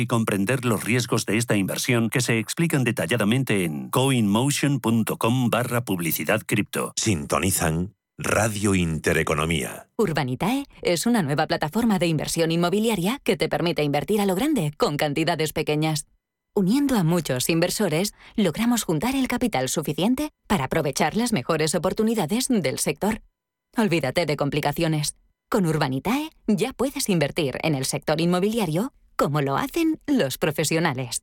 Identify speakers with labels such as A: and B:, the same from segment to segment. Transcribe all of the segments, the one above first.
A: y comprender los riesgos de esta inversión que se explican detalladamente en coinmotion.com barra publicidad cripto.
B: Sintonizan Radio Intereconomía.
C: Urbanitae es una nueva plataforma de inversión inmobiliaria que te permite invertir a lo grande con cantidades pequeñas. Uniendo a muchos inversores, logramos juntar el capital suficiente para aprovechar las mejores oportunidades del sector. Olvídate de complicaciones. Con Urbanitae ya puedes invertir en el sector inmobiliario como lo hacen los profesionales.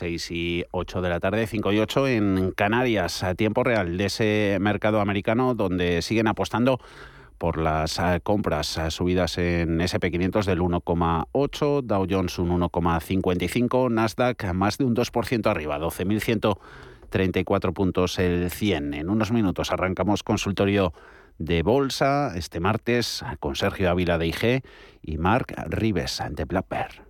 D: 6 y 8 de la tarde, 5 y 8 en Canarias, a tiempo real de ese mercado americano donde siguen apostando por las eh, compras eh, subidas en SP500 del 1,8, Dow Jones un 1,55, Nasdaq más de un 2% arriba, 12.134 puntos el 100. En unos minutos arrancamos consultorio de bolsa este martes con Sergio Ávila de IG y Mark Rives de Black Bear.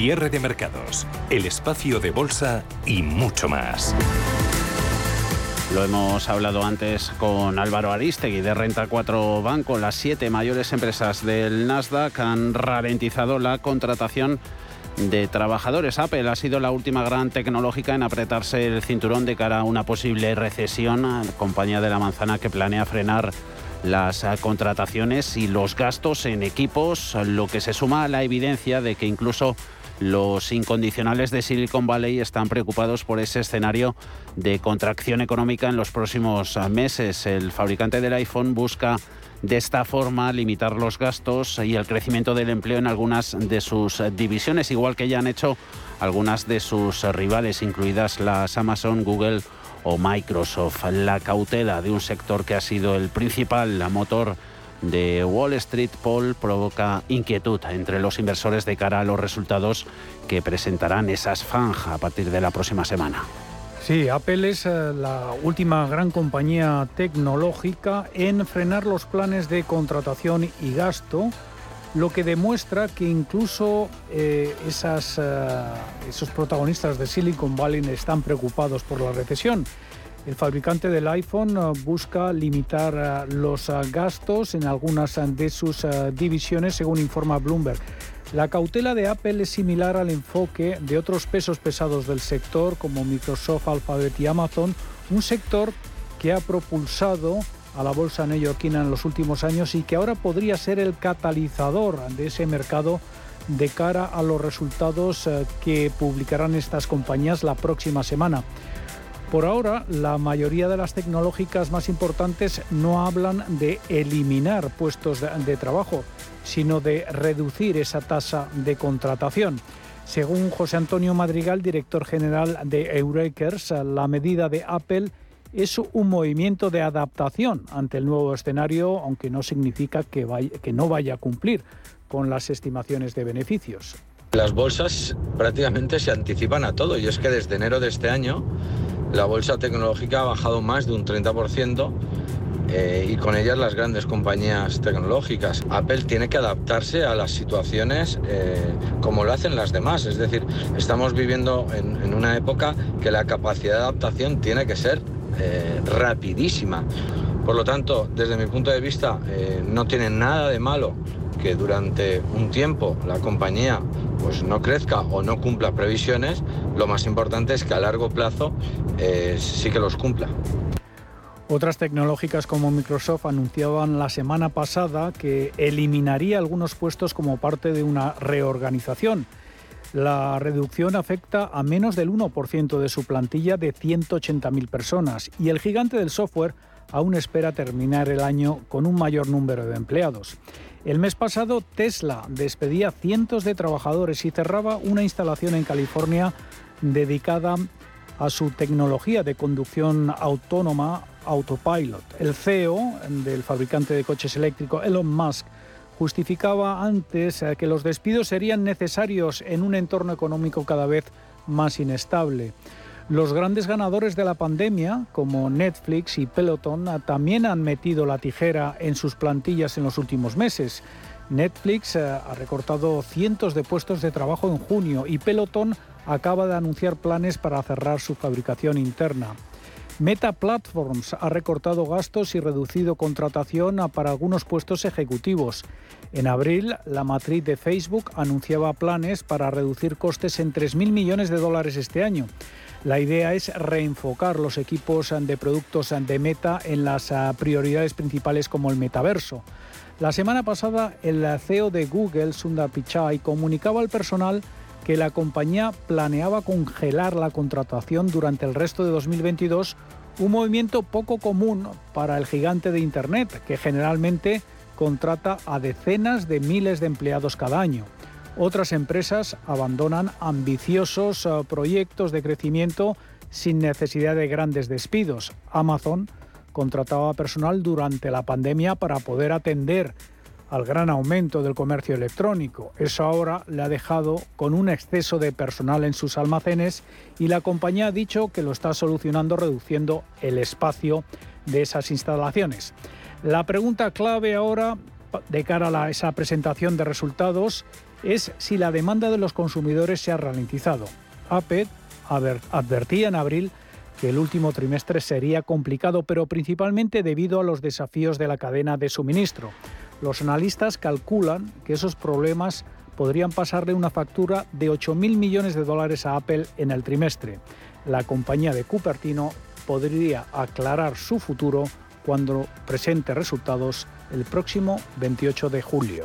B: Cierre de mercados, el espacio de bolsa y mucho más.
D: Lo hemos hablado antes con Álvaro Aristegui de Renta 4 Banco. Las siete mayores empresas del Nasdaq han ralentizado la contratación de trabajadores. Apple ha sido la última gran tecnológica en apretarse el cinturón de cara a una posible recesión. Compañía de la manzana que planea frenar las contrataciones y los gastos en equipos, lo que se suma a la evidencia de que incluso los incondicionales de Silicon Valley están preocupados por ese escenario de contracción económica en los próximos meses. El fabricante del iPhone busca de esta forma limitar los gastos y el crecimiento del empleo en algunas de sus divisiones, igual que ya han hecho algunas de sus rivales, incluidas las Amazon, Google o Microsoft. La cautela de un sector que ha sido el principal motor de Wall Street Poll provoca inquietud entre los inversores de cara a los resultados que presentarán esas FANG a partir de la próxima semana.
E: Sí, Apple es eh, la última gran compañía tecnológica en frenar los planes de contratación y gasto, lo que demuestra que incluso eh, eh, esos protagonistas de Silicon Valley están preocupados por la recesión. El fabricante del iPhone eh, busca limitar eh, los eh, gastos en algunas de sus divisiones, según informa Bloomberg. La cautela de Apple es similar al enfoque de otros pesos pesados del sector, como Microsoft, Alphabet y Amazon, un sector que ha propulsado a la bolsa neoyorquina en los últimos años y que ahora podría ser el catalizador de ese mercado de cara a los resultados que publicarán estas compañías la próxima semana. Por ahora, la mayoría de las tecnológicas más importantes no hablan de eliminar puestos de, trabajo, sino de reducir esa tasa de contratación. Según José Antonio Madrigal, director general de Eurekers, la medida de Apple es un movimiento de adaptación ante el nuevo escenario, aunque no significa que, que no vaya a cumplir con las estimaciones de beneficios.
F: Las bolsas prácticamente se anticipan a todo y es que desde enero de este año la bolsa tecnológica ha bajado más de un 30% eh, y con ellas las grandes compañías tecnológicas. Apple tiene que adaptarse a las situaciones eh, como lo hacen las demás. Es decir, estamos viviendo en, una época que la capacidad de adaptación tiene que ser eh, rapidísima. Por lo tanto, desde mi punto de vista, no tiene nada de malo que durante un tiempo la compañía pues no crezca o no cumpla previsiones, lo más importante es que a largo plazo eh, sí que los cumpla.
E: Otras tecnológicas como Microsoft anunciaban la semana pasada que eliminaría algunos puestos como parte de una reorganización. La reducción afecta a menos del 1% de su plantilla de 180.000 personas y el gigante del software aún espera terminar el año con un mayor número de empleados. El mes pasado Tesla despedía cientos de trabajadores y cerraba una instalación en California dedicada a su tecnología de conducción autónoma Autopilot. El CEO del fabricante de coches eléctricos, Elon Musk, justificaba antes que los despidos serían necesarios en un entorno económico cada vez más inestable. Los grandes ganadores de la pandemia, como Netflix y Peloton, también han metido la tijera en sus plantillas en los últimos meses. Netflix eh, ha recortado cientos de puestos de trabajo en junio y Peloton acaba de anunciar planes para cerrar su fabricación interna. Meta Platforms ha recortado gastos y reducido contratación para algunos puestos ejecutivos. En abril, la matriz de Facebook anunciaba planes para reducir costes en 3.000 millones de dólares este año. La idea es reenfocar los equipos de productos de Meta en las ah, prioridades principales como el metaverso. La semana pasada, el CEO de Google, Sundar Pichai, comunicaba al personal que la compañía planeaba congelar la contratación durante el resto de 2022, un movimiento poco común para el gigante de Internet, que generalmente contrata a decenas de miles de empleados cada año. Otras empresas abandonan ambiciosos eh, proyectos de crecimiento sin necesidad de grandes despidos. Amazon contrataba personal durante la pandemia para poder atender al gran aumento del comercio electrónico. Eso ahora le ha dejado con un exceso de personal en sus almacenes y la compañía ha dicho que lo está solucionando reduciendo el espacio de esas instalaciones. La pregunta clave ahora de cara a esa presentación de resultados es si la demanda de los consumidores se ha ralentizado. APED advertía en abril que el último trimestre sería complicado, pero principalmente debido a los desafíos de la cadena de suministro. Los analistas calculan que esos problemas podrían pasarle una factura de 8.000 millones de dólares a Apple en el trimestre. La compañía de Cupertino podría aclarar su futuro cuando presente resultados el próximo 28 de julio.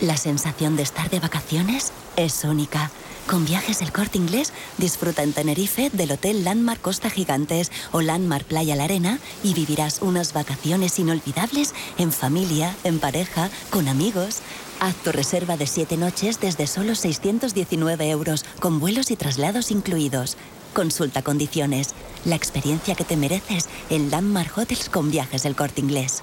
G: La sensación de estar de vacaciones es única. Con viajes El Corte Inglés, disfruta en Tenerife del Hotel Landmark Costa Gigantes o Landmark Playa La Arena y vivirás unas vacaciones inolvidables en familia, en pareja, con amigos. Haz tu reserva de 7 noches desde solo 619 euros, con vuelos y traslados incluidos. Consulta condiciones. La experiencia que te mereces en Landmark Hotels con viajes El Corte Inglés.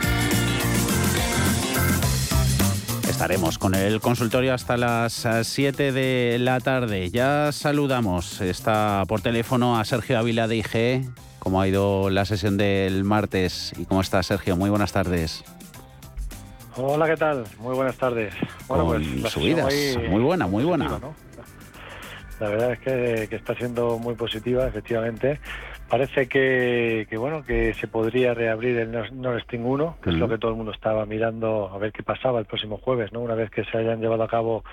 D: Estaremos con el consultorio hasta las 7 de la tarde. Ya saludamos. Está por teléfono a Sergio Ávila de IG. ¿Cómo ha ido la sesión del martes? ¿Y cómo está Sergio? Muy buenas tardes.
H: Hola, ¿qué tal? Muy buenas tardes.
D: Bueno, con pues, subidas. Muy buena, muy buena.
H: La verdad es que, que, está siendo muy positiva, efectivamente. Parece que, bueno que se podría reabrir el Nord Stream 1, que es lo que todo el mundo estaba mirando a ver qué pasaba el próximo jueves, ¿no? Una vez que se hayan llevado a cabo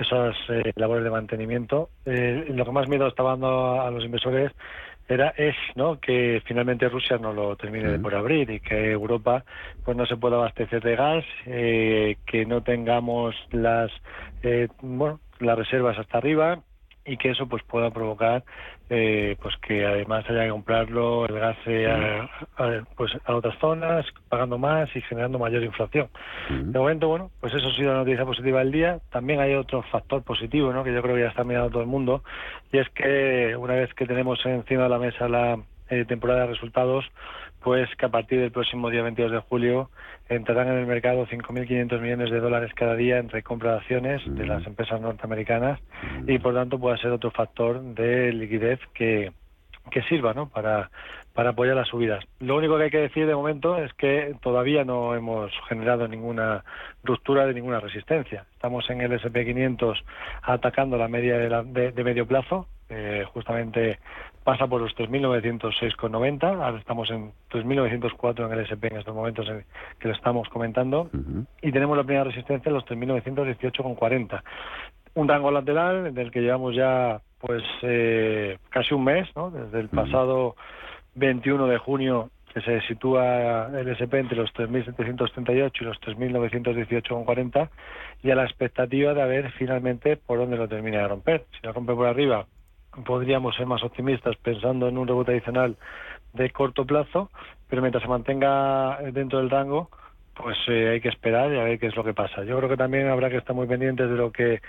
H: esas eh, labores de mantenimiento. Eh, lo que más miedo estaba dando a, los inversores era es no que finalmente Rusia no lo termine de por abrir y que Europa pues no se pueda abastecer de gas eh, que no tengamos las bueno las reservas hasta arriba y que eso pues pueda provocar eh, pues que además haya que comprarlo el gas a, pues a otras zonas pagando más y generando mayor inflación. De momento bueno pues eso ha sido la noticia positiva del día. También hay otro factor positivo ¿no? que yo creo que ya está mirando todo el mundo y es que una vez que tenemos encima de la mesa la eh, temporada de resultados pues que a partir del próximo día 22 de julio entrarán en el mercado 5.500 millones de dólares cada día entre compra de acciones de las empresas norteamericanas y por tanto puede ser otro factor de liquidez que, que sirva ¿no? para, para apoyar las subidas. Lo único que hay que decir de momento es que todavía no hemos generado ninguna ruptura de ninguna resistencia. Estamos en el SP500 atacando la media de, de medio plazo, eh, justamente pasa por los 3.906,90, ahora estamos en 3.904 en el SP en estos momentos en que lo estamos comentando, y tenemos la primera resistencia en los 3.918,40. Un rango lateral del que llevamos ya pues eh, casi un mes, ¿no? desde el pasado 21 de junio que se sitúa el SP entre los 3.738 y los 3.918,40 y a la expectativa de ver finalmente por dónde lo termina de romper. Si lo rompe por arriba, podríamos ser más optimistas pensando en un rebote adicional de corto plazo, pero mientras se mantenga dentro del rango, pues eh, hay que esperar y a ver qué es lo que pasa. Yo creo que también habrá que estar muy pendientes de lo que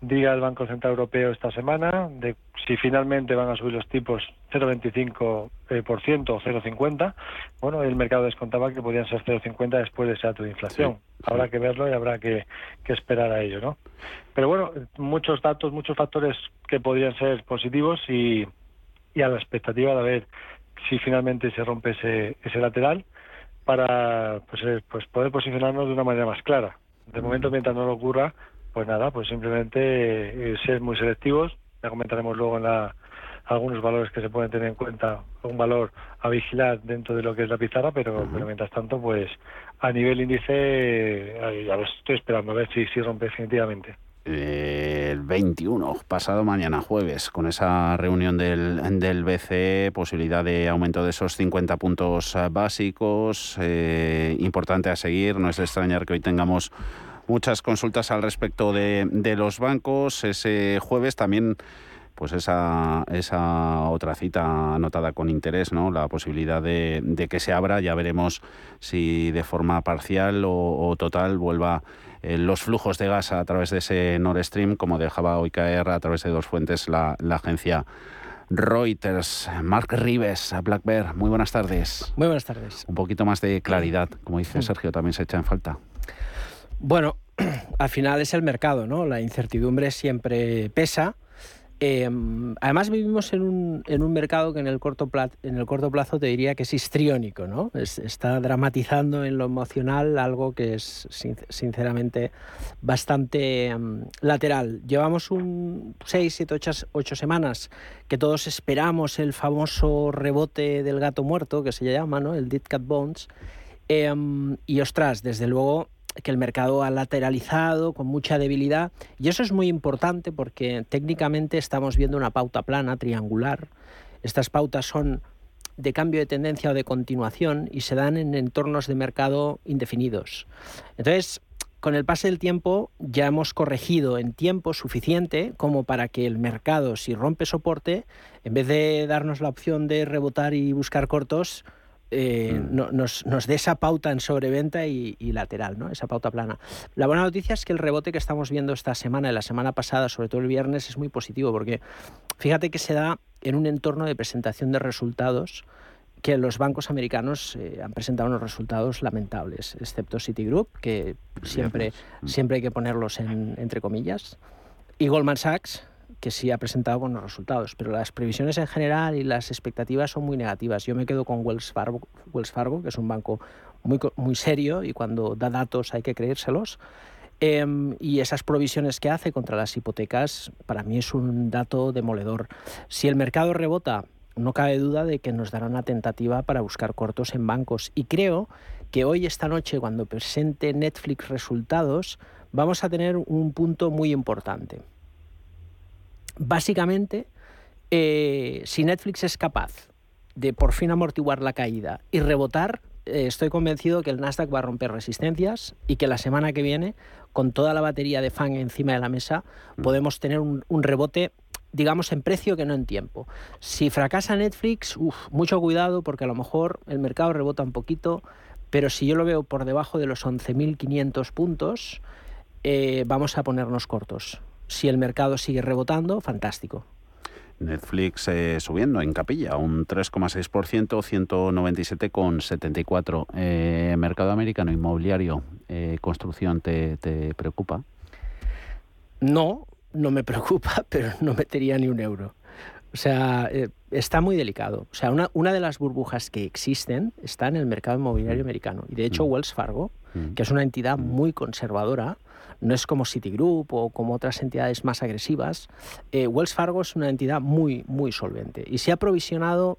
H: diga el Banco Central Europeo esta semana, de si finalmente van a subir los tipos 0,25% eh, o 0,50%. Bueno, el mercado descontaba que podían ser 0,50 después de ese dato de inflación. Habrá que verlo y habrá que, que, esperar a ello, ¿no? Pero bueno, muchos datos, muchos factores que podrían ser positivos y, y a la expectativa de ver si finalmente se rompe ese, ese lateral para pues, eh, pues poder posicionarnos de una manera más clara. De momento, mientras no lo ocurra, pues nada, pues simplemente eh, ser muy selectivos. Ya comentaremos luego en la, algunos valores que se pueden tener en cuenta, un valor a vigilar dentro de lo que es la pizarra, pero, pero mientras tanto, pues a nivel índice, ya lo estoy esperando a ver si, si rompe definitivamente.
D: El 21, pasado mañana jueves, con esa reunión del, del BCE, posibilidad de aumento de esos 50 puntos básicos, eh, importante a seguir, no es de extrañar que hoy tengamos muchas consultas al respecto de, de los bancos, ese jueves también pues esa, esa otra cita anotada con interés, ¿no? La posibilidad de, que se abra, ya veremos si de forma parcial o, total vuelva los flujos de gas a través de ese Nord Stream, como dejaba hoy caer a través de dos fuentes la, agencia Reuters. Mark Rives, Black Bear, muy buenas tardes.
I: Muy buenas tardes.
D: Un poquito más de claridad, como dice Sergio, también se echa en falta.
I: Bueno, al final es el mercado, ¿no? La incertidumbre siempre pesa Em, además vivimos en un, en un, mercado que en el, corto plazo, en el corto plazo te diría que es histriónico, ¿no? está dramatizando en lo emocional algo que es sinceramente bastante em, lateral. Llevamos un 6, 7, 8, semanas que todos esperamos el famoso rebote del gato muerto, que se llama, ¿no? El Dead Cat Bones. Em, y ostras, desde luego que el mercado ha lateralizado con mucha debilidad y eso es muy importante porque técnicamente estamos viendo una pauta plana, triangular. Estas pautas son de cambio de tendencia o de continuación y se dan en entornos de mercado indefinidos. Entonces, con el pase del tiempo ya hemos corregido en tiempo suficiente como para que el mercado, si rompe soporte, en vez de darnos la opción de rebotar y buscar cortos, eh, mm. nos, nos dé esa pauta en sobreventa y, lateral, ¿no? esa pauta plana. La buena noticia es que el rebote que estamos viendo esta semana y la semana pasada, sobre todo el viernes, es muy positivo porque fíjate que se da en un entorno de presentación de resultados que los bancos americanos eh, han presentado unos resultados lamentables, excepto Citigroup, que siempre, mm. siempre hay que ponerlos en, entre comillas, y Goldman Sachs, que sí ha presentado buenos resultados, pero las previsiones en general y las expectativas son muy negativas. Yo me quedo con Wells Fargo, Wells Fargo que es un banco muy, muy serio y cuando da datos hay que creérselos. Em, y esas provisiones que hace contra las hipotecas, para mí es un dato demoledor. Si el mercado rebota, no cabe duda de que nos dará una tentativa para buscar cortos en bancos. Y creo que hoy, esta noche, cuando presente Netflix resultados, vamos a tener un punto muy importante. Básicamente, eh, si Netflix es capaz de por fin amortiguar la caída y rebotar, eh, estoy convencido que el Nasdaq va a romper resistencias y que la semana que viene, con toda la batería de FAN encima de la mesa, mm. podemos tener un, rebote digamos, en precio que no en tiempo. Si fracasa Netflix, mucho cuidado porque a lo mejor el mercado rebota un poquito, pero si yo lo veo por debajo de los 11.500 puntos, eh, vamos a ponernos cortos si el mercado sigue rebotando, fantástico.
D: Netflix eh, subiendo en capilla, un 3,6%, 197,74. Eh, mercado americano inmobiliario, eh, construcción, ¿te, preocupa?
I: No, no me preocupa, pero no metería ni un euro. O sea, eh, está muy delicado. O sea, una, una, de las burbujas que existen está en el mercado inmobiliario mm. americano. Y de hecho, mm. Wells Fargo, mm. que es una entidad muy conservadora, no es como Citigroup o como otras entidades más agresivas. Eh, Wells Fargo es una entidad muy, muy solvente y se ha provisionado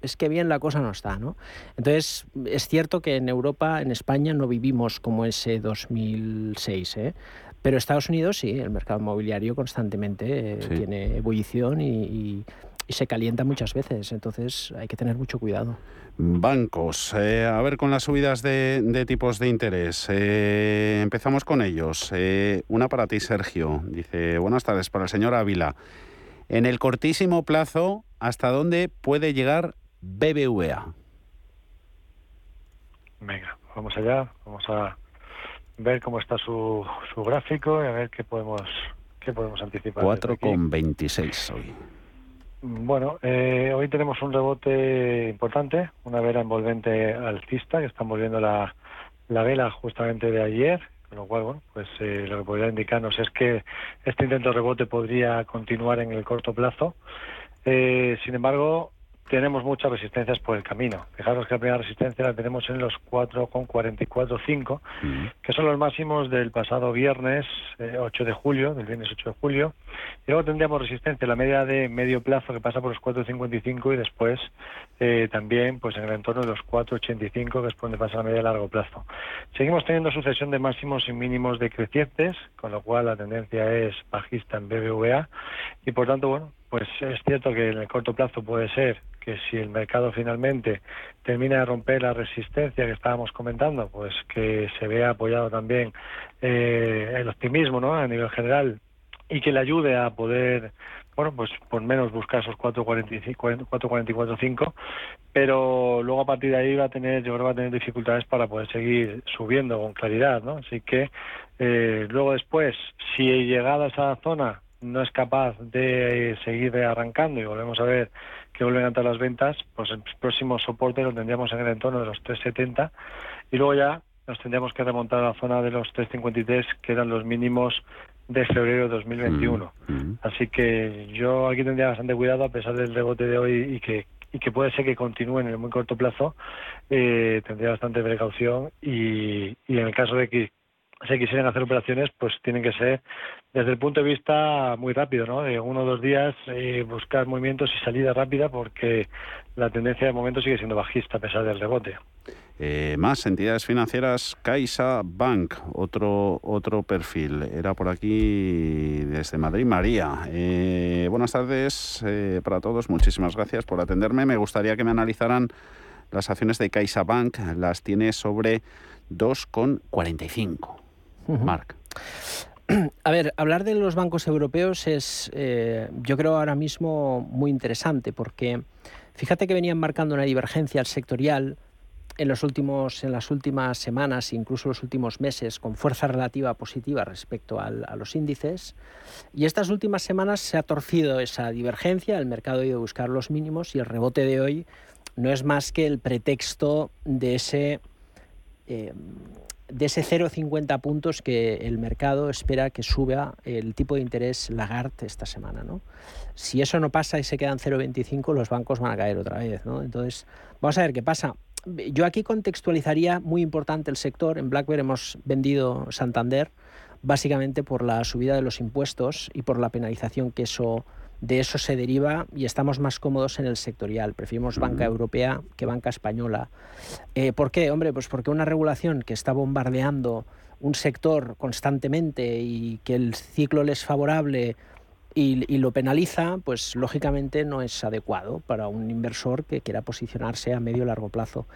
I: es que bien la cosa no está, ¿no? Entonces, es cierto que en Europa, en España, no vivimos como ese 2006, ¿eh? Pero Estados Unidos sí, el mercado inmobiliario constantemente eh, tiene ebullición y, se calienta muchas veces, entonces hay que tener mucho cuidado.
D: Bancos, eh, a ver con las subidas de, tipos de interés. Eh, empezamos con ellos. Eh, una para ti, Sergio. Dice, buenas tardes, para el señor Ávila. En el cortísimo plazo, ¿hasta dónde puede llegar BBVA?
H: Venga, vamos allá. Vamos a ver cómo está su, su gráfico y a ver qué podemos, qué podemos anticipar.
D: 4,26 hoy.
H: Bueno, eh, hoy tenemos un rebote importante, una vela envolvente alcista que está envolviendo la, la vela justamente de ayer, con lo cual, bueno, pues eh, lo que podría indicarnos es que este intento de rebote podría continuar en el corto plazo. Eh, sin embargo, tenemos muchas resistencias por el camino. Fijaros que la primera resistencia la tenemos en los 4,445, que son los máximos del pasado viernes 8 eh, de julio, del viernes 8 de julio. Y luego tendríamos resistencia, la media de medio plazo que pasa por los 4,55 y después eh, también pues en el entorno de los 4,85, que es por donde pasa la media de largo plazo. Seguimos teniendo sucesión de máximos y mínimos decrecientes, con lo cual la tendencia es bajista en BBVA y por tanto, bueno, pues es cierto que en el corto plazo puede ser que si el mercado finalmente termina de romper la resistencia que estábamos comentando, pues que se vea apoyado también eh, el optimismo ¿no? a nivel general y que le ayude a poder, bueno, pues por menos buscar esos 4.44.5, pero luego a partir de ahí va a tener, yo creo va a tener dificultades para poder seguir subiendo con claridad, ¿no? Así que eh, luego después, si llegada a esa zona no es capaz de seguir arrancando y volvemos a ver que vuelven a entrar las ventas, pues el próximo soporte lo tendríamos en el entorno de los 3,70 y luego ya nos tendríamos que remontar a la zona de los 3,53 que eran los mínimos de febrero de 2021. Mm, mm. Así que yo aquí tendría bastante cuidado a pesar del rebote de hoy y que y que puede ser que continúe en el muy corto plazo, eh, tendría bastante precaución y, y en el caso de que si quisieran hacer operaciones, pues tienen que ser desde el punto de vista muy rápido, ¿no? De uno o dos días eh, buscar movimientos y salida rápida porque la tendencia de momento sigue siendo bajista a pesar del rebote.
D: Eh, más entidades financieras, Caixa Bank, otro, otro perfil. Era por aquí desde Madrid, María. Eh, buenas tardes para todos, muchísimas gracias por atenderme. Me gustaría que me analizaran las acciones de Caixa Bank, las tiene sobre 2,45. Marc.
I: A ver, hablar de los bancos europeos es, eh, yo creo, ahora mismo muy interesante porque fíjate que venían marcando una divergencia sectorial en, los últimos, en las últimas semanas, incluso los últimos meses, con fuerza relativa positiva respecto a los índices. Y estas últimas semanas se ha torcido esa divergencia, el mercado ha ido a buscar los mínimos y el rebote de hoy no es más que el pretexto de ese... Eh, de ese 0,50 puntos que el mercado espera que suba el tipo de interés Lagarde esta semana. ¿no? Si eso no pasa y se quedan 0,25, los bancos van a caer otra vez. ¿no? Entonces, vamos a ver qué pasa. Yo aquí contextualizaría muy importante el sector. En BlackBerry hemos vendido Santander básicamente por la subida de los impuestos y por la penalización que eso de eso se deriva y estamos más cómodos en el sectorial. Preferimos banca europea que banca española. Eh, ¿Por qué? Hombre, pues porque una regulación que está bombardeando un sector constantemente y que el ciclo le es favorable y, lo penaliza, pues lógicamente no es adecuado para un inversor que quiera posicionarse a medio o largo plazo.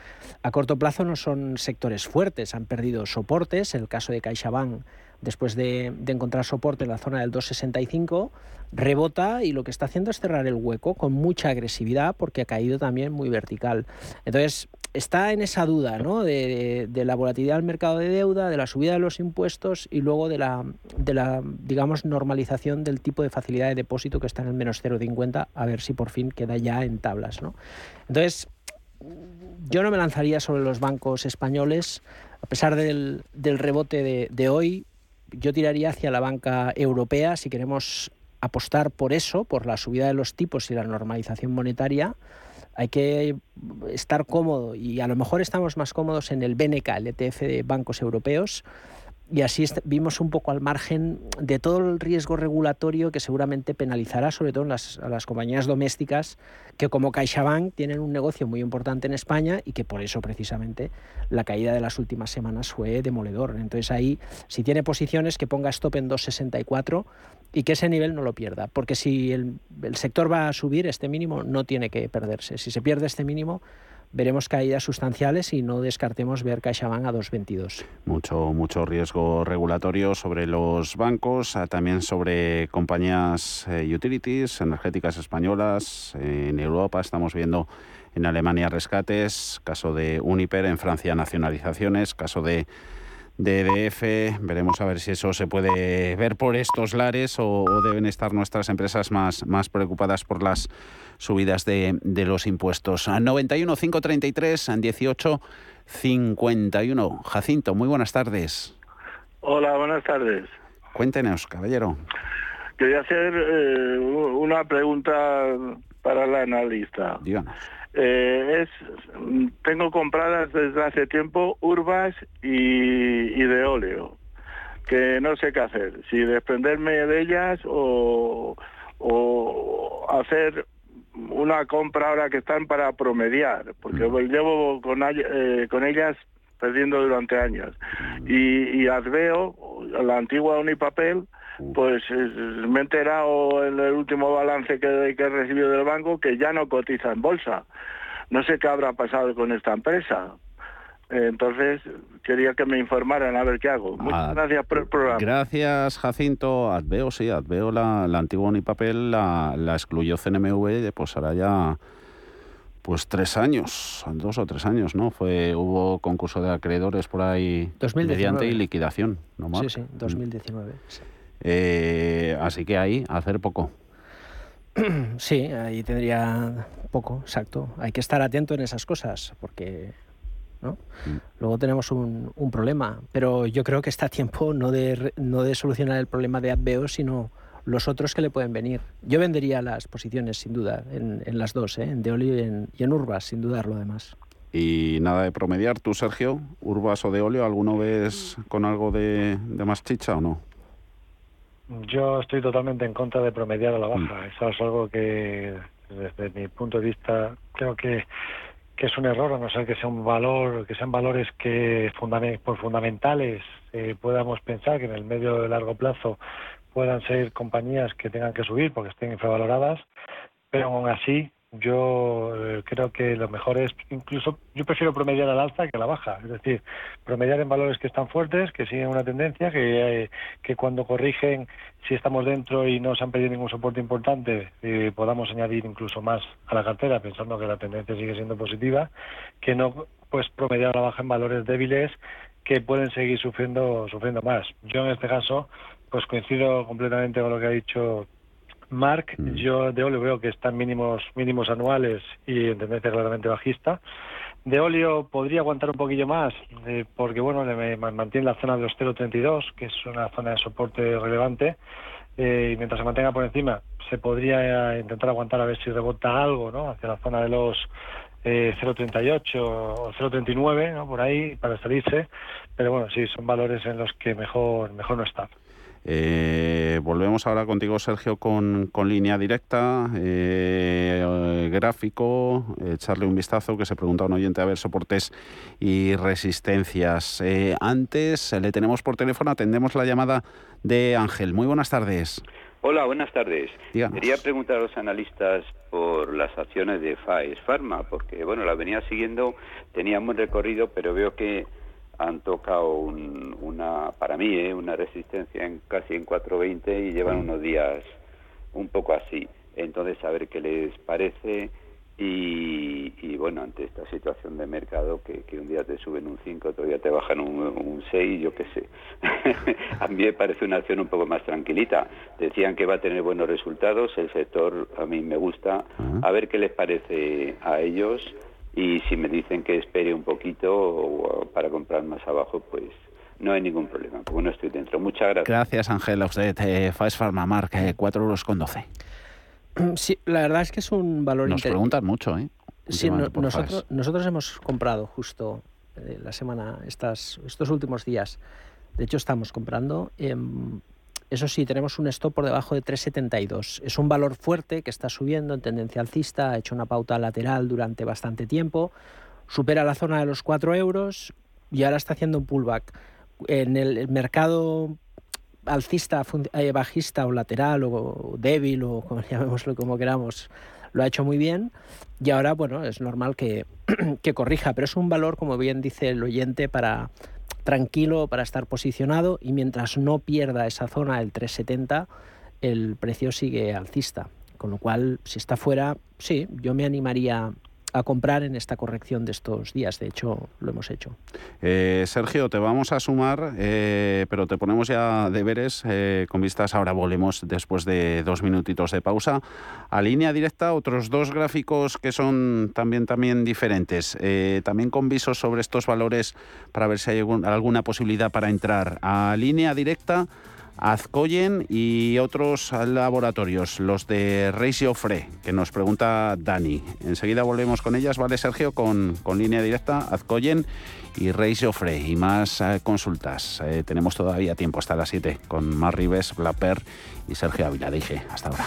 I: A corto plazo no son sectores fuertes, han perdido soportes, el caso de CaixaBank después de, encontrar soporte en la zona del 265, rebota y lo que está haciendo es cerrar el hueco con mucha agresividad porque ha caído también muy vertical. Entonces, está en esa duda ¿no? de, la volatilidad del mercado de deuda, de la subida de los impuestos y luego de la, de la, digamos, normalización del tipo de facilidad de depósito que está en el menos 0,50, a ver si por fin queda ya en tablas. ¿no? Entonces, yo no me lanzaría sobre los bancos españoles, a pesar del, rebote de hoy, yo tiraría hacia la banca europea si queremos apostar por eso, por la subida de los tipos y la normalización monetaria. Hay que estar cómodo y a lo mejor estamos más cómodos en el BNK, el ETF de bancos europeos, y así vimos un poco al margen de todo el riesgo regulatorio que seguramente penalizará sobre todo las, a las compañías domésticas que como CaixaBank tienen un negocio muy importante en España y que por eso precisamente la caída de las últimas semanas fue demoledor. Entonces ahí, si tiene posiciones, que ponga stop en 2,64 y que ese nivel no lo pierda, porque si el, el sector va a subir, este mínimo no tiene que perderse. Si se pierde este mínimo, veremos caídas sustanciales y no descartemos ver CaixaBank a 2,22.
D: Mucho, mucho riesgo regulatorio sobre los bancos, ah, también sobre compañías eh, utilities, energéticas españolas. en Europa estamos viendo en Alemania rescates, caso de Uniper, en Francia nacionalizaciones, caso de de EDF. Veremos a ver si eso se puede ver por estos lares o, deben estar nuestras empresas más, más preocupadas por las subidas de, de los impuestos. 91 533 18 51. Jacinto, muy buenas tardes.
J: Hola, buenas tardes.
D: Cuéntenos, caballero.
J: Quería hacer eh, una pregunta para al analista. Eh, es, tengo compradas desde hace tiempo urbas y, y de óleo, que no sé qué hacer, si desprenderme de ellas o, o hacer una compra ahora que están para promediar, porque
D: Mm.
J: llevo con, eh, con ellas perdiendo durante años. Y, y Adveo, la antigua Unipapel, pues eh, me he enterado en el último balance que, que he recibido del banco que ya no cotiza en bolsa. No sé qué habrá pasado con esta empresa. Eh, Entonces, quería que me informaran a ver qué hago. Muchas
D: Ah,
J: gracias por el programa.
D: Gracias, Jacinto. Adveo, sí, Adveo, la, la antigua Unipapel la, la excluyó CNMV, pues ahora ya pues tres años, dos o tres años, ¿no? Fue Hubo concurso de acreedores por ahí
I: 2019.
D: mediante y liquidación, ¿no, Marc?
I: Sí, sí, 2019. sí.
D: Eh, así que ahí, hacer poco.
I: Sí, ahí tendría poco, exacto. Hay que estar atento en esas cosas, porque ¿no? luego tenemos un, un problema. Pero yo creo que está a tiempo no de, no de solucionar el problema de Adveo, sino los otros que le pueden venir. Yo vendería las posiciones, sin duda, en, en las dos, ¿eh? en Deolio y en, y en Urbas, sin dudar lo demás.
D: Y nada de promediar. ¿Tú, Sergio, Urbas o de óleo, alguno ves con algo de, de más chicha o no?
H: Yo estoy totalmente en contra de promediar a la baja. Eso es algo que, desde mi punto de vista, creo que, que es un error, a no ser que sea un valor, que sean valores que fundamen- por fundamentales eh, podamos pensar que en el medio y largo plazo puedan ser compañías que tengan que subir porque estén infravaloradas, pero aún así yo eh, creo que lo mejor es incluso yo prefiero promediar al alza que a la baja. Es decir promediar en valores que están fuertes que siguen una tendencia que eh, que cuando corrigen si estamos dentro y no se han perdido ningún soporte importante eh, podamos añadir incluso más a la cartera pensando que la tendencia sigue siendo positiva que no pues promediar a la baja en valores débiles que pueden seguir sufriendo sufriendo más. Yo en este caso pues coincido completamente con lo que ha dicho Mark, yo de óleo veo que están mínimos mínimos anuales y en tendencia claramente bajista. De óleo podría aguantar un poquillo más, eh, porque bueno, le- mantiene la zona de los 0,32, que es una zona de soporte relevante, eh, y mientras se mantenga por encima, se podría eh, intentar aguantar a ver si rebota algo, ¿no? Hacia la zona de los eh, 0,38 o 0,39, ¿no? Por ahí, para salirse, pero bueno, sí, son valores en los que mejor mejor no estar.
D: Eh, volvemos ahora contigo, Sergio, con, con línea directa, eh, gráfico, echarle un vistazo, que se pregunta un oyente a ver soportes y resistencias. Eh, antes eh, le tenemos por teléfono, atendemos la llamada de Ángel. Muy buenas tardes.
K: Hola, buenas tardes.
D: Díganos.
K: Quería preguntar a los analistas por las acciones de FAES Pharma, porque bueno, la venía siguiendo, tenía un buen recorrido, pero veo que han tocado un- una, para mí, ¿eh? una resistencia en casi en 4.20 y llevan unos días un poco así. Entonces, a ver qué les parece y, y, bueno, ante esta situación de mercado que, que un día te suben un 5, otro día te bajan un, un 6, yo qué sé. a mí me parece una acción un poco más tranquilita. Decían que va a tener buenos resultados, el sector a mí me gusta. A ver qué les parece a ellos y si me dicen que espere un poquito o- para comprar más abajo, pues no hay ningún problema, como no estoy dentro. Muchas gracias.
D: Gracias, Ángel. A usted, eh, Faes Pharma, Marc, eh, 4 euros con 12.
I: Sí, la verdad es que es un valor
D: Nos
I: inter-
D: preguntan mucho, ¿eh?
I: Sí, no- nosotros, nosotros hemos comprado justo eh, la semana, estas, estos últimos días. De hecho, estamos comprando. Eso sí, tenemos un stop por debajo de 3,72. Es un valor fuerte que está subiendo en tendencia alcista, ha hecho una pauta lateral durante bastante tiempo, supera la zona de los 4 euros y ahora está haciendo un pullback. En el mercado alcista, eh, bajista o lateral o débil o como llamémoslo como queramos, lo ha hecho muy bien y ahora, bueno, es normal que, que corrija, pero es un valor, como bien dice el oyente, para tranquilo, para estar posicionado y mientras no pierda esa zona, el 370, el precio sigue alcista. Con lo cual, si está fuera, sí, yo me animaría a comprar en esta corrección de estos días. De hecho, lo hemos hecho.
D: Eh, Sergio, te vamos a sumar, eh, pero te ponemos ya deberes eh, con vistas. Ahora volvemos después de dos minutitos de pausa. A línea directa, otros dos gráficos que son también, también diferentes. Eh, también con visos sobre estos valores para ver si hay algún- alguna posibilidad para entrar. A línea directa, Azcoyen y otros laboratorios, los de Ratio Fre, que nos pregunta Dani. Enseguida volvemos con ellas, ¿vale, Sergio? Con, con línea directa, Azcoyen y Ratio Fre y más eh, consultas. Eh, tenemos todavía tiempo hasta las 7 con Mar Rives, Blaper y Sergio Ávila. Dije, hasta ahora.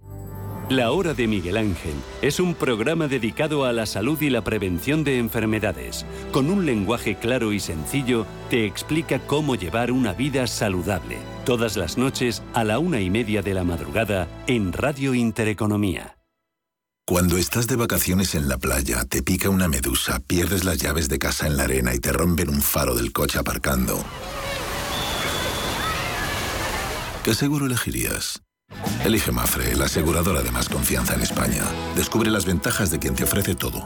A: La Hora de Miguel Ángel es un programa dedicado a la salud y la prevención de enfermedades. Con un lenguaje claro y sencillo, te explica cómo llevar una vida saludable. Todas las noches a la una y media de la madrugada en Radio Intereconomía.
L: Cuando estás de vacaciones en la playa, te pica una medusa, pierdes las llaves de casa en la arena y te rompen un faro del coche aparcando. ¿Qué seguro elegirías? Elige Mafre, la aseguradora de más confianza en España. Descubre las ventajas de quien te ofrece todo.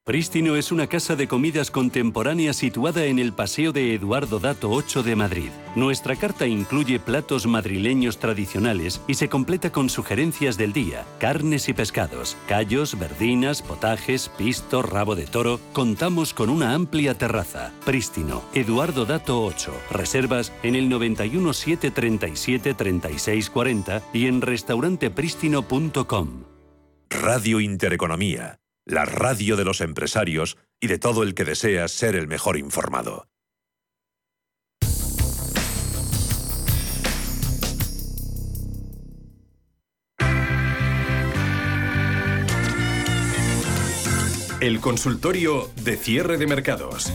A: Prístino es una casa de comidas contemporánea situada en el Paseo de Eduardo Dato 8 de Madrid. Nuestra carta incluye platos madrileños tradicionales y se completa con sugerencias del día, carnes y pescados, callos, verdinas, potajes, pisto, rabo de toro. Contamos con una amplia terraza. Prístino, Eduardo Dato 8. Reservas en el 91 737 36 40 y en restauranteprístino.com.
M: Radio Intereconomía la radio de los empresarios y de todo el que desea ser el mejor informado. El consultorio de cierre de mercados.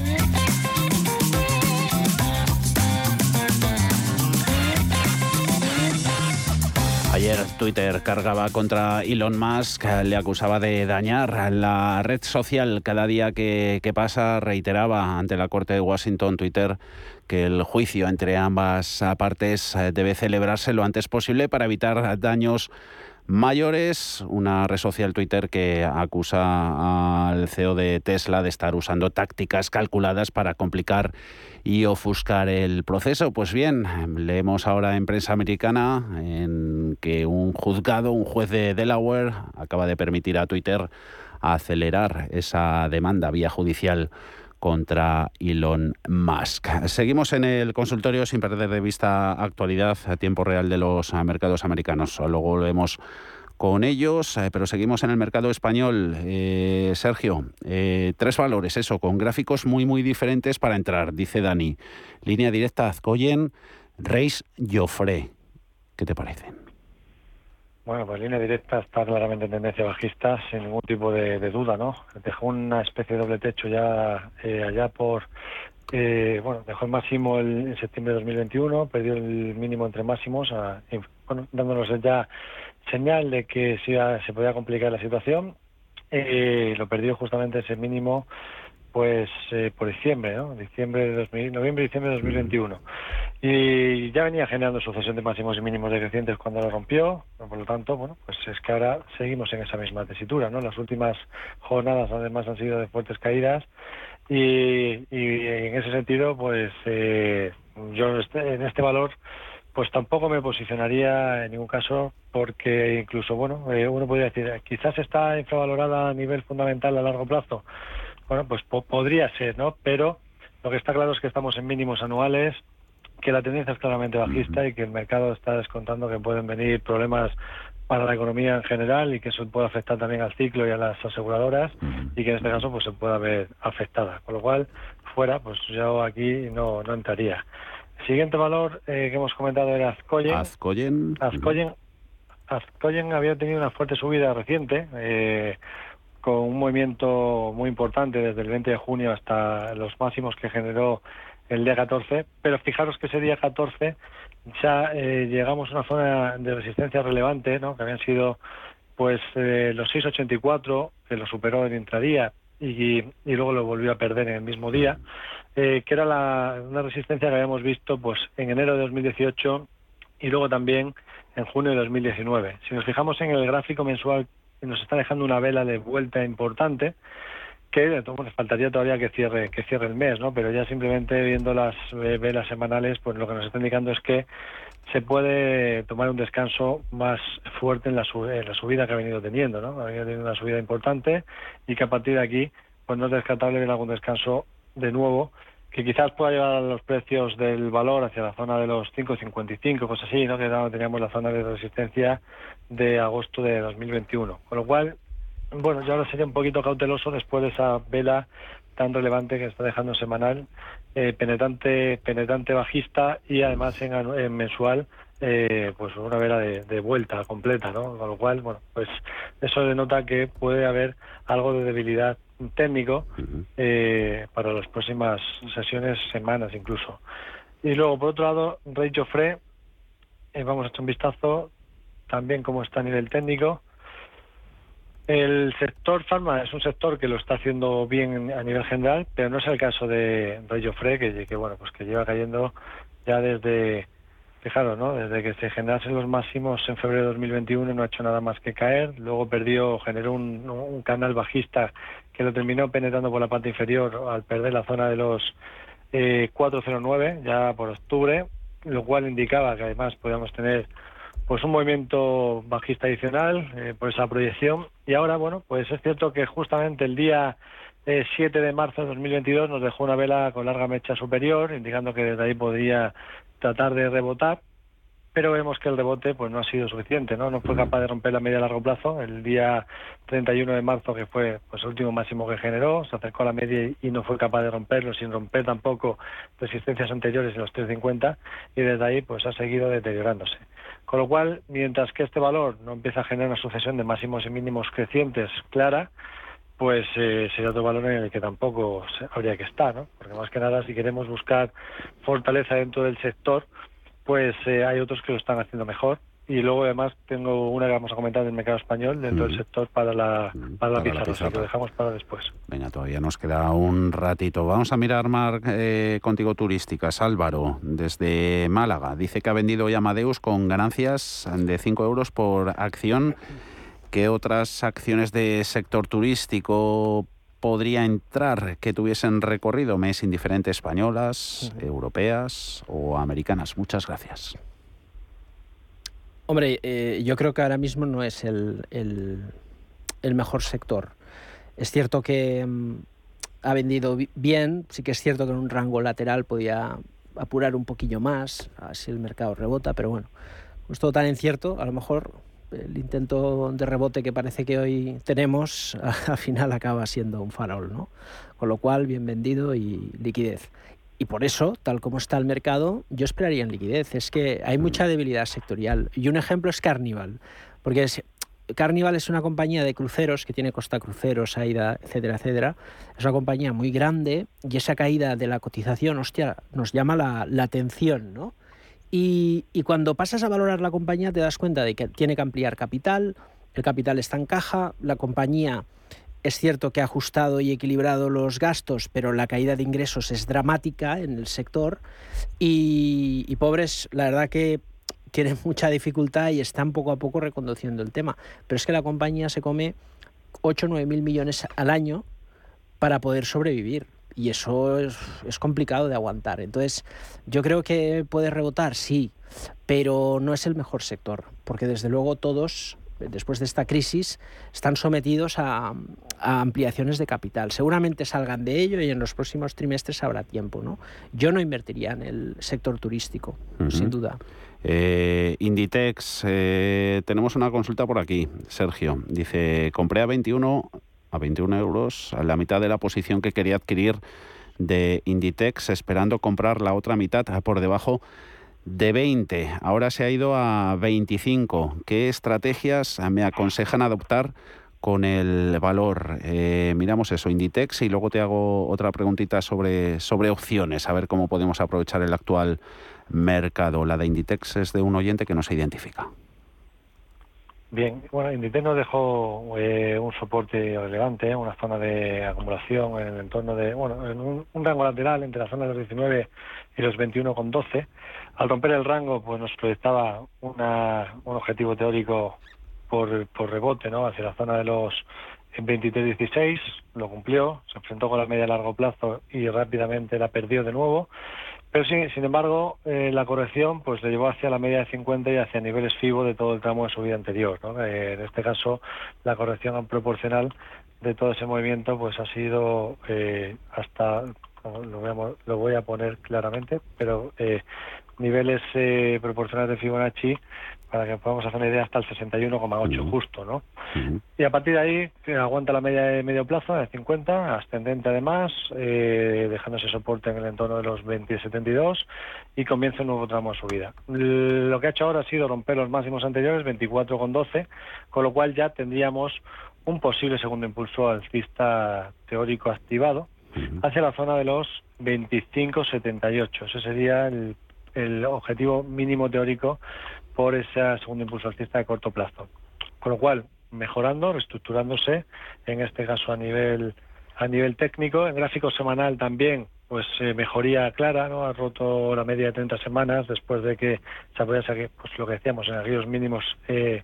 D: Ayer Twitter cargaba contra Elon Musk, le acusaba de dañar la red social. Cada día que, pasa reiteraba ante la Corte de Washington Twitter que el juicio entre ambas partes eh, debe celebrarse lo antes posible para evitar daños mayores. Una red social Twitter que acusa al CEO de Tesla de estar usando tácticas calculadas para complicar y ofuscar el proceso. Pues bien, leemos ahora en prensa americana en que un juzgado, un juez de Delaware, acaba de permitir a Twitter acelerar esa demanda vía judicial contra Elon Musk. Seguimos en el consultorio sin perder de vista actualidad a tiempo real de los mercados americanos. Luego lo hemos con ellos, eh, pero seguimos en el mercado español. Eh, Sergio, eh, tres valores, eso, con gráficos muy, muy diferentes para entrar, dice Dani. Línea directa Azcoyen, Reis, Joffre. ¿Qué te parecen?
H: Bueno, pues línea directa está claramente en tendencia bajista, sin ningún tipo de, duda, ¿no? Dejó una especie de doble techo ya allá por bueno, dejó el máximo el, en septiembre de 2021, perdió el mínimo entre máximos, bueno, dándonos ya señal de que se, se podía complicar la situación. Eh, lo perdió justamente ese mínimo pues eh, por diciembre, ¿no? Diciembre de 2000, noviembre y diciembre de 2021. Y ya venía generando sucesión de máximos y mínimos decrecientes cuando lo rompió, por lo tanto, bueno, pues es que ahora seguimos en esa misma tesitura, ¿no? Las últimas jornadas además han sido de fuertes caídas y, en ese sentido, pues eh, yo este, en este valor pues tampoco me posicionaría en ningún caso porque incluso, bueno, eh, uno podría decir, quizás está infravalorada a nivel fundamental a largo plazo. Bueno, pues podría ser, ¿no? Pero lo que está claro es que estamos en mínimos anuales, que la tendencia es claramente bajista y que el mercado está descontando que pueden venir problemas para la economía en general y que eso puede afectar también al ciclo y a las aseguradoras y que en este caso pues se pueda ver afectada. Con lo cual, fuera, pues yo aquí no, no entraría. El siguiente valor eh, que hemos comentado era Azcoyen.
D: Azcoyen.
H: Azcoyen, Azcoyen había tenido una fuerte subida reciente, eh, con un movimiento muy importante desde el 20 de junio hasta los máximos que generó el día 14, pero fijaros que ese día 14 ya eh, llegamos a una zona de resistencia relevante, ¿no? que habían sido pues eh, los 6,84, que lo superó en intradía y, y, luego lo volvió a perder en el mismo día, eh, que era la, una resistencia que habíamos visto pues en enero de 2018 y luego también en junio de 2019. Si nos fijamos en el gráfico mensual, nos está dejando una vela de vuelta importante, que de todos faltaría todavía que cierre que cierre el mes, ¿no? Pero ya simplemente viendo las eh, velas semanales, pues lo que nos está indicando es que se puede tomar un descanso más fuerte en la, en la subida que ha venido teniendo, ¿no? Ha venido teniendo una subida importante y que a partir de aquí, pues no es descartable ver algún descanso de nuevo que quizás pueda llevar los precios del valor hacia la zona de los 5,55, cosas así, ¿no? que teníamos la zona de resistencia de agosto de 2021. Con lo cual, bueno, yo ahora sería un poquito cauteloso después de esa vela tan relevante que está dejando semanal, eh, penetrante, penetrante bajista y además en, mensual, eh, pues una vela de, de, vuelta completa, ¿no? Con lo cual, bueno, pues eso denota que puede haber algo de debilidad técnico eh, para las próximas sesiones, semanas incluso. Y luego, por otro lado, Rey Joffre, eh, vamos a echar un vistazo también cómo está a nivel técnico. El sector farma es un sector que lo está haciendo bien a nivel general, pero no es el caso de Rey Joffre, que, que bueno, pues que lleva cayendo ya desde fijaros, ¿no? Desde que se generasen los máximos en febrero de 2021 no ha hecho nada más que caer, luego perdió, generó un, canal bajista que lo terminó penetrando por la parte inferior al perder la zona de los eh, 409 ya por octubre, lo cual indicaba que además podíamos tener pues un movimiento bajista adicional eh, por esa proyección y ahora bueno pues es cierto que justamente el día 7 eh, de marzo de 2022 nos dejó una vela con larga mecha superior indicando que desde ahí podría tratar de rebotar, pero vemos que el rebote pues no ha sido suficiente, ¿no? No fue capaz de romper la media a largo plazo. El día 31 de marzo, que fue pues el último máximo que generó, se acercó a la media y no fue capaz de romperlo, sin romper tampoco resistencias anteriores en los 350 y desde ahí pues ha seguido deteriorándose. Con lo cual, mientras que este valor no empieza a generar una sucesión de máximos y mínimos crecientes clara, pues eh, sería otro valor en el que tampoco habría que estar, ¿no? Porque más que nada, si queremos buscar fortaleza dentro del sector, pues eh, hay otros que lo están haciendo mejor. Y luego además tengo una que vamos a comentar del mercado español dentro del sector para la, para, la, pizarra, lo dejamos para después.
D: Venga, todavía nos queda un ratito. Vamos a mirar, Marc, eh, contigo turísticas. Álvaro, desde Málaga, dice que ha vendido Amadeus con ganancias de 5 euros por acción. ¿Qué otras acciones de sector turístico podría entrar que tuviesen recorrido? ¿Me es indiferente españolas, europeas o americanas? Muchas gracias.
I: Hombre, eh, yo creo que ahora mismo no es el, mejor sector. Es cierto que mm, ha vendido bien, sí que es cierto que en un rango lateral podía apurar un poquillo más, así el mercado rebota, pero bueno, es todo tan incierto, a lo mejor el intento de rebote que parece que hoy tenemos, al final acaba siendo un farol, ¿no? Con lo cual, bien vendido y liquidez. Y por eso, tal como está el mercado, yo esperaría en liquidez. Es que hay mucha debilidad sectorial. Y un ejemplo es Carnival, porque es, Carnival es una compañía de cruceros que tiene Costa Cruceros, AIDA, etcétera, etcétera. Es una compañía muy grande y esa caída de la cotización, hostia, nos llama la, la atención, ¿no? Y, cuando pasas a valorar la compañía te das cuenta de que tiene que ampliar capital, el capital está en caja, la compañía es cierto que ha ajustado y equilibrado los gastos, pero la caída de ingresos es dramática en el sector y, pobres, la verdad que tienen mucha dificultad y están poco a poco reconduciendo el tema. Pero es que la compañía se come 8 o 9 mil millones al año para poder sobrevivir y eso es, complicado de aguantar. Entonces, yo creo que puede rebotar, sí, pero no es el mejor sector, porque desde luego todos después de esta crisis, están sometidos a, ampliaciones de capital. Seguramente salgan de ello y en los próximos trimestres habrá tiempo. ¿no? Yo no invertiría en el sector turístico, sin duda.
D: Eh, Inditex, eh, tenemos una consulta por aquí. Sergio dice, compré a 21, a 21 euros, a la mitad de la posición que quería adquirir de Inditex, esperando comprar la otra mitad por debajo de 20. Ahora se ha ido a 25. ¿Qué estrategias me aconsejan adoptar con el valor? Eh, miramos eso, Inditex, y luego te hago otra preguntita sobre, sobre opciones, a ver cómo podemos aprovechar el actual mercado. La de Inditex es de un oyente que no se identifica.
H: Bien, bueno, Inditex nos dejó eh, un soporte relevante, una zona de acumulación en el entorno de, bueno, en un, rango lateral entre la zona de los 19 y los 21,12. Al romper el rango, pues nos proyectaba una, un objetivo teórico por, por rebote, ¿no? Hacia la zona de los 23-16, lo cumplió, se enfrentó con la media a largo plazo y rápidamente la perdió de nuevo. Pero sin, sin embargo, eh, la corrección pues le llevó hacia la media de 50 y hacia niveles FIBO de todo el tramo de subida anterior. Eh, en este caso, la corrección proporcional de todo ese movimiento pues ha sido eh, hasta lo voy, a, lo voy a poner claramente, pero niveles proporcionales de Fibonacci para que podamos hacer una idea, hasta el 61,8 justo, ¿no? Y a partir de ahí aguanta la media de medio plazo de 50, ascendente además, eh, dejándose soporte en el entorno de los 20,72 y comienza un nuevo tramo de subida. Lo que ha hecho ahora ha sido romper los máximos anteriores, 24,12, con lo cual ya tendríamos un posible segundo impulso alcista teórico activado hacia la zona de los 25,78. Ese sería el, el objetivo mínimo teórico por ese segundo impulso alcista de corto plazo. Con lo cual, mejorando, reestructurándose, en este caso a nivel a nivel técnico, en gráfico semanal también, pues eh, mejoría clara, ¿no? Ha roto la media de 30 semanas después de que se apoyase, pues lo que decíamos, en aquellos mínimos eh,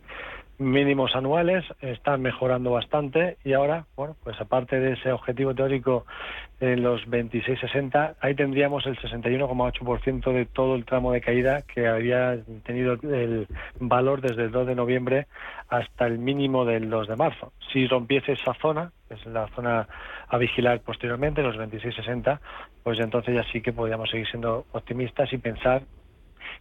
H: mínimos anuales, están mejorando bastante y ahora, bueno, pues aparte de ese objetivo teórico en los 26.60, ahí tendríamos el 61,8% de todo el tramo de caída que había tenido el valor desde el 2 de noviembre hasta el mínimo del 2 de marzo. Si rompiese esa zona, es la zona a vigilar posteriormente, los 26.60, pues entonces ya sí que podríamos seguir siendo optimistas y pensar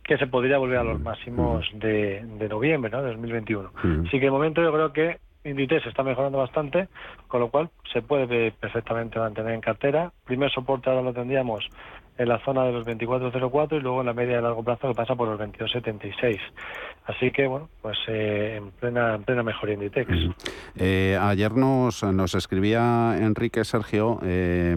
H: que se podría volver a los máximos de, de noviembre ¿no? de 2021. Así que de momento yo creo que Inditex está mejorando bastante, con lo cual se puede perfectamente mantener en cartera. Primer soporte ahora lo tendríamos en la zona de los 24.04 y luego en la media de largo plazo que pasa por los 22.76. Así que, bueno, pues eh, en, plena, en plena mejoría Inditex.
D: Eh, ayer nos, nos escribía Enrique Sergio eh,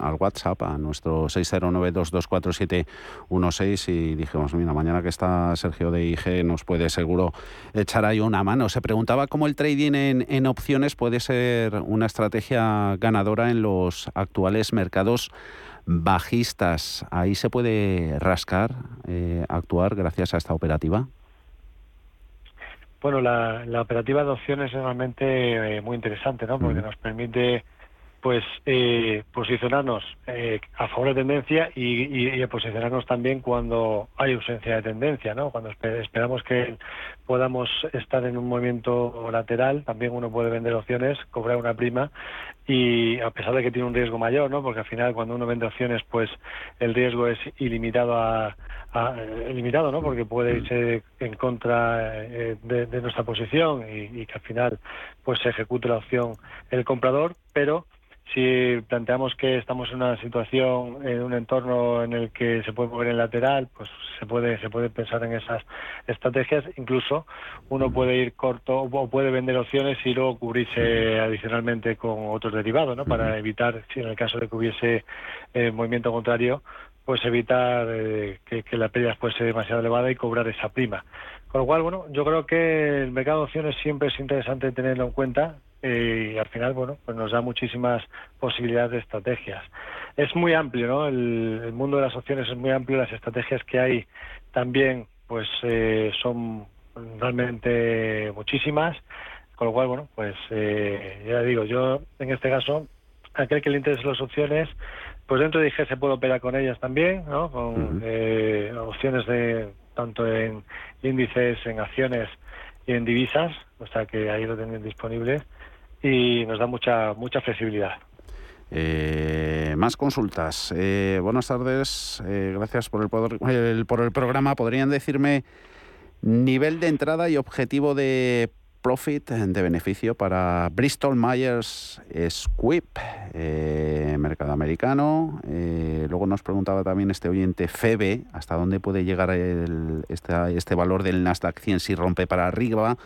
D: al WhatsApp a nuestro 609224716 y dijimos, mira, mañana que está Sergio de IG nos puede seguro echar ahí una mano. Se preguntaba cómo el trading en, en opciones puede ser una estrategia ganadora en los actuales mercados bajistas. ¿Ahí se puede rascar, eh, actuar gracias a esta operativa?
H: Bueno, la, operativa de opciones es realmente eh, muy interesante, ¿no? Porque nos permite pues eh, posicionarnos eh, a favor de tendencia y, posicionarnos también cuando hay ausencia de tendencia, ¿no? Cuando esperamos que podamos estar en un movimiento lateral, también uno puede vender opciones, cobrar una prima y a pesar de que tiene un riesgo mayor, ¿no? Porque al final cuando uno vende opciones, pues el riesgo es ilimitado a, limitado, ¿no? Porque puede irse en contra eh, de, nuestra posición y, y que al final pues se ejecute la opción el comprador, pero si planteamos que estamos en una situación, en un entorno en el que se puede mover en lateral, pues se puede, se puede pensar en esas estrategias. Incluso uno puede ir corto o puede vender opciones y luego cubrirse adicionalmente con otros derivados, ¿no? Para evitar, si en el caso de que hubiese eh, movimiento contrario, pues evitar eh, que, la pérdida fuese demasiado elevada y cobrar esa prima. Con lo cual, bueno, yo creo que el mercado de opciones siempre es interesante tenerlo en cuenta y al final, bueno, pues nos da muchísimas posibilidades de estrategias. Es muy amplio, ¿no? El, mundo de las opciones es muy amplio, las estrategias que hay también, pues eh, son realmente muchísimas, con lo cual, bueno, pues eh, ya digo, yo en este caso, aquel que le interese las opciones, pues dentro de IG se puede operar con ellas también, ¿no? Con opciones de tanto en índices, en acciones y en divisas, o sea que ahí lo tienen disponible y nos da mucha mucha flexibilidad.
D: Eh, más consultas. Eh, buenas tardes, eh, gracias por el, por el programa. ¿Podrían decirme nivel de entrada y objetivo de profit, de beneficio para Bristol Myers Squibb, mercado americano? luego nos preguntaba también este oyente FEBE, hasta dónde puede llegar este, este valor del Nasdaq 100 si rompe para arriba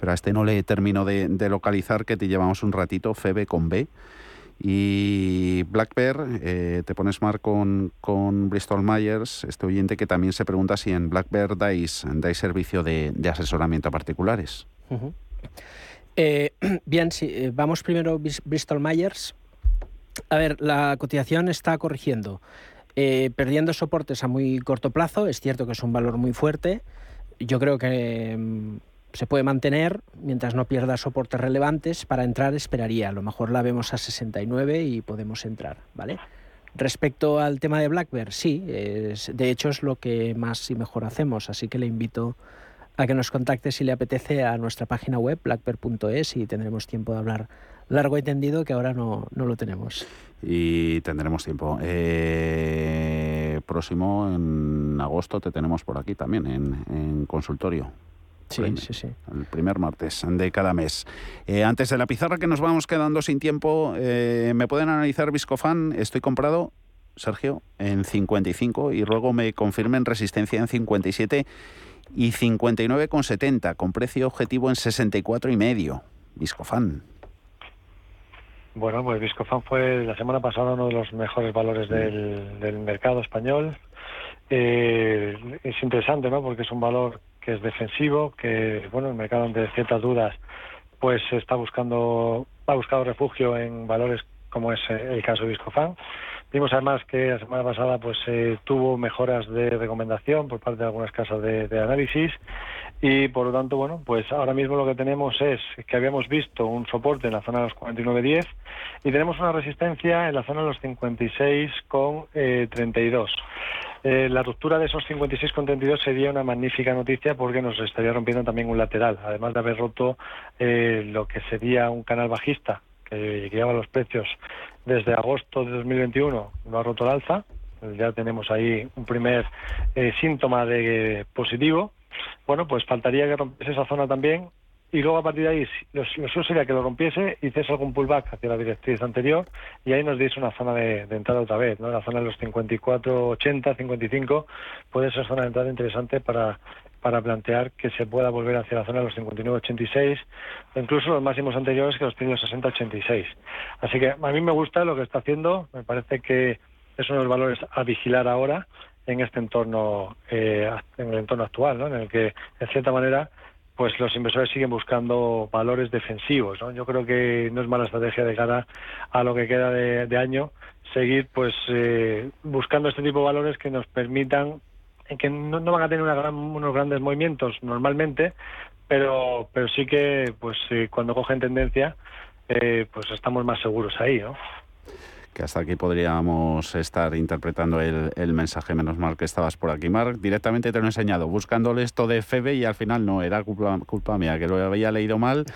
D: pero a este no le termino de, localizar, que te llevamos un ratito, Febe con B. Y Black Bear, eh, te pones mar con, con, Bristol Myers, este oyente que también se pregunta si en Black Bear dais, dais servicio de, asesoramiento a particulares.
I: Eh, bien, si eh, vamos primero Bristol Myers. A ver, la cotización está corrigiendo, perdiendo soportes a muy corto plazo. Es cierto que es un valor muy fuerte. Yo creo que mm, se puede mantener mientras no pierda soportes relevantes. Para entrar esperaría, a lo mejor la vemos a 69 y podemos entrar, ¿vale? Respecto al tema de Blackbird, sí, de hecho es lo que más y mejor hacemos, así que le invito a que nos contacte si le apetece a nuestra página web blackbird.es y tendremos tiempo de hablar largo y tendido que ahora no, lo tenemos.
D: Y tendremos tiempo. Eh, próximo, en agosto, te tenemos por aquí también, en consultorio.
I: Sí, sí, sí.
D: El primer martes de cada mes. Eh, antes de la pizarra que nos vamos quedando sin tiempo, eh, ¿me pueden analizar Viscofan? Estoy comprado, Sergio, en 55 y luego me confirmen resistencia en 57 y 59,70 con precio objetivo en 64 y medio. Viscofan.
H: Bueno, pues Viscofan fue la semana pasada uno de los mejores valores del, mercado español. Eh, es interesante, ¿no? Porque es un valor que es defensivo, que bueno, el mercado ante ciertas dudas pues está buscando ha buscado refugio en valores como es eh, el caso de Viscofan. Vimos además que la semana pasada pues eh, tuvo mejoras de recomendación por parte de algunas casas de, de, análisis y por lo tanto, bueno, pues ahora mismo lo que tenemos es que habíamos visto un soporte en la zona de los 49.10 y tenemos una resistencia en la zona de los 56,32. Eh, eh, la ruptura de esos 56,32 sería una magnífica noticia porque nos estaría rompiendo también un lateral, además de haber roto eh, lo que sería un canal bajista que guiaba los precios desde agosto de 2021, lo ha roto el alza, ya tenemos ahí un primer eh, síntoma de positivo. Bueno, pues faltaría que rompiese esa zona también y luego a partir de ahí lo, suyo sería que lo rompiese, hiciese algún pullback hacia la directriz anterior y ahí nos diese una zona de, entrada otra vez, ¿no? La zona de los 54, 80, 55 puede ser zona de entrada interesante para para plantear que se pueda volver hacia la zona de los 59-86, incluso los máximos anteriores que los tiene los 60-86. Así que a mí me gusta lo que está haciendo, me parece que es uno de los valores a vigilar ahora en este entorno, eh, en el entorno actual, ¿no? en el que, en cierta manera, pues los inversores siguen buscando valores defensivos. ¿no? Yo creo que no es mala estrategia de cara a lo que queda de, año seguir pues eh, buscando este tipo de valores que nos permitan que no, van a tener unos grandes movimientos normalmente, pero pero sí que pues eh, cuando cogen tendencia eh, pues estamos más seguros ahí, ¿no?
D: Que hasta aquí podríamos estar interpretando el, mensaje. Menos mal que estabas por aquí, Marc. Directamente te lo he enseñado, buscándole esto de Febe y al final no, era culpa, culpa mía, que lo había leído mal.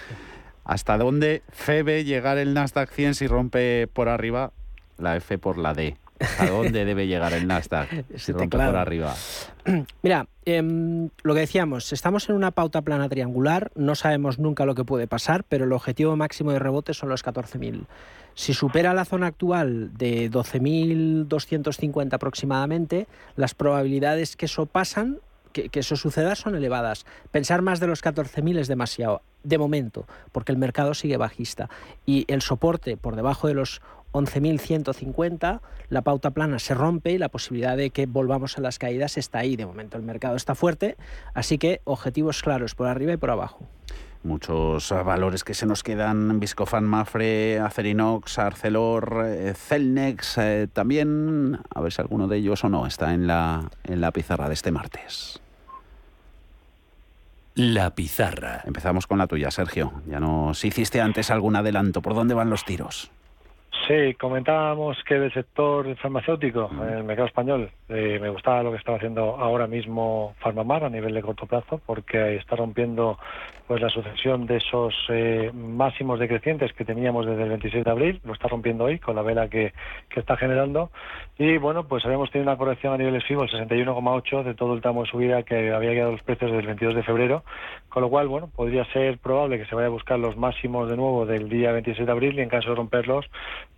D: ¿Hasta dónde Febe llegar el Nasdaq 100 si rompe por arriba la F por la D? ¿A dónde debe llegar el Nasdaq si rompe por arriba?
I: Mira, em, lo que decíamos, estamos en una pauta plana triangular, no sabemos nunca lo que puede pasar, pero el objetivo máximo de rebote son los 14.000. Si supera la zona actual de 12.250 aproximadamente, las probabilidades que eso pasan que, que, eso suceda son elevadas. Pensar más de los 14.000 es demasiado, de momento, porque el mercado sigue bajista. Y el soporte por debajo de los 11.150, la pauta plana se rompe y la posibilidad de que volvamos a las caídas está ahí. De momento el mercado está fuerte, así que objetivos claros por arriba y por abajo
D: muchos valores que se nos quedan, Viscofan, Mafre, Acerinox, Arcelor, eh, Celnex, eh, también, a ver si alguno de ellos o no está en la, en la pizarra de este martes.
A: La pizarra.
D: Empezamos con la tuya, Sergio. Ya nos hiciste antes algún adelanto. ¿Por dónde van los tiros?
H: Sí, comentábamos que del sector farmacéutico, en el mercado español, eh, me gustaba lo que estaba haciendo ahora mismo Farmamar a nivel de corto plazo, porque está rompiendo pues la sucesión de esos eh, máximos decrecientes que teníamos desde el 26 de abril, lo está rompiendo hoy con la vela que, que está generando. Y bueno, pues habíamos tenido una corrección a niveles FIBO, el 61,8 de todo el tramo de subida que había llegado los precios desde el 22 de febrero, con lo cual, bueno, podría ser probable que se vaya a buscar los máximos de nuevo del día 26 de abril y en caso de romperlos,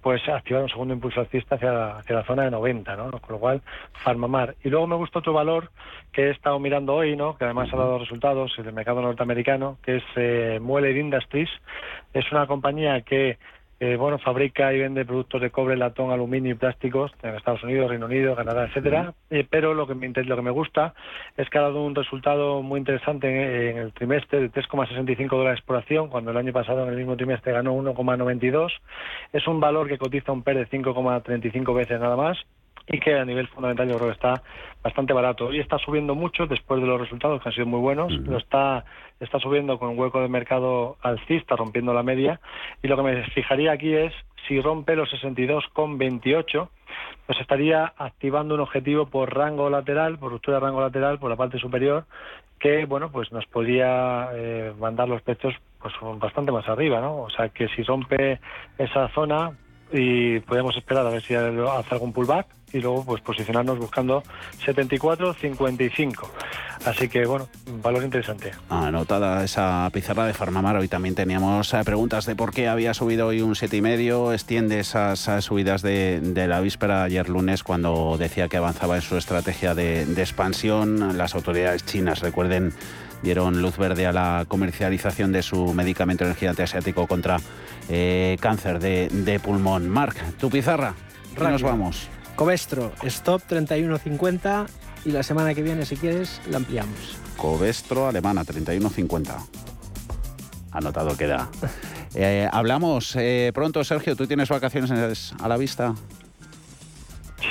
H: pues activar un segundo impulso alcista hacia, hacia la zona de 90, ¿no? Con lo cual, Farmamar. Y luego me gusta otro valor que he estado mirando hoy, ¿no? Que además ha dado resultados en el mercado norteamericano, que es eh, Mueller Industries. Es una compañía que eh, bueno, fabrica y vende productos de cobre, latón, aluminio y plásticos en Estados Unidos, Reino Unido, Canadá, etcétera. Eh, pero lo que, me, lo que me gusta es que ha dado un resultado muy interesante en, en el trimestre de 3,65 dólares por acción, cuando el año pasado en el mismo trimestre ganó 1,92. Es un valor que cotiza un PER de 5,35 veces nada más y que a nivel fundamental yo creo que está bastante barato. Y está subiendo mucho después de los resultados que han sido muy buenos. Lo está, está subiendo con un hueco de mercado alcista, rompiendo la media. Y lo que me fijaría aquí es si rompe los 62,28, pues estaría activando un objetivo por rango lateral, por ruptura de rango lateral, por la parte superior, que bueno, pues nos podría eh, mandar los precios pues bastante más arriba, ¿no? O sea que si rompe esa zona, y podemos esperar a ver si hace algún pullback y luego pues posicionarnos buscando 74-55. Así que bueno, valor interesante.
D: Anotada esa pizarra de Farmamar, hoy también teníamos eh, preguntas de por qué había subido hoy un 7,5, extiende esas, subidas de, la víspera ayer lunes cuando decía que avanzaba en su estrategia de, de expansión. Las autoridades chinas, recuerden, dieron luz verde a la comercialización de su medicamento en el gigante asiático contra eh, cáncer de, pulmón. Marc, tu pizarra, nos vamos?
I: Covestro, stop 31.50 y la semana que viene, si quieres, la ampliamos.
D: Covestro alemana, 31.50. Anotado queda. Eh, hablamos eh, pronto, Sergio. ¿Tú tienes vacaciones a la vista?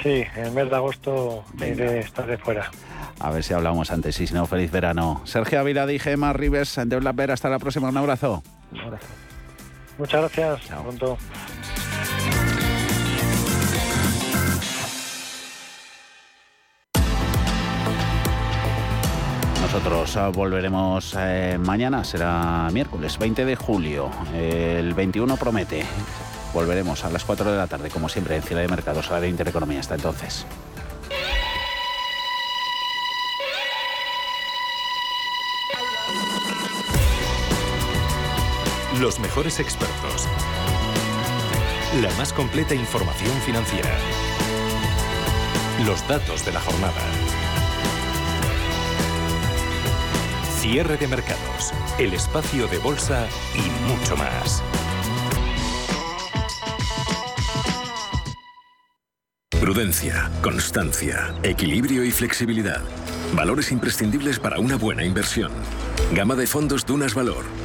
H: Sí, en el mes de agosto de estar de fuera.
D: A ver si hablamos antes. Y si no, feliz verano. Sergio Ávila, dije más Rivers de Black Hasta la próxima. Un abrazo.
H: Un abrazo. Muchas gracias. Chao. Pronto.
D: Nosotros ah, volveremos eh, mañana, será miércoles 20 de julio. El 21 promete. Volveremos a las 4 de la tarde, como siempre, en Ciudad de Mercados, a la de Intereconomía. Hasta entonces.
B: Los mejores expertos. La más completa información financiera. Los datos de la jornada. Cierre de mercados. El espacio de bolsa y mucho más.
N: Prudencia, constancia, equilibrio y flexibilidad. Valores imprescindibles para una buena inversión. Gama de fondos Dunas Valor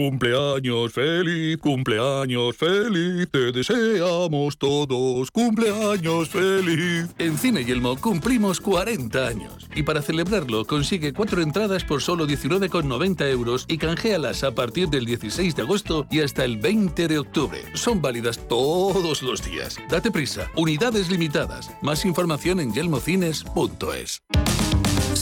O: Cumpleaños feliz, cumpleaños feliz, te deseamos todos, cumpleaños feliz.
P: En Cine Yelmo cumplimos 40 años y para celebrarlo consigue cuatro entradas por solo 19,90 euros y canjealas a partir del 16 de agosto y hasta el 20 de octubre. Son válidas todos los días. Date prisa, unidades limitadas. Más información en yelmocines.es.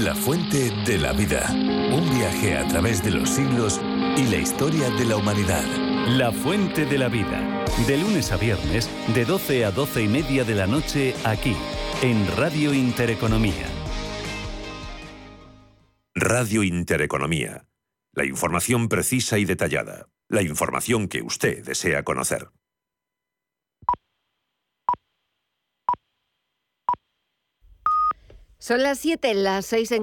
B: La fuente de la vida. Un viaje a través de los siglos y la historia de la humanidad.
A: La Fuente de la Vida. De lunes a viernes, de 12 a 12 y media de la noche, aquí, en Radio Intereconomía.
Q: Radio Intereconomía. La información precisa y detallada. La información que usted desea conocer.
R: Son las 7, las 6 en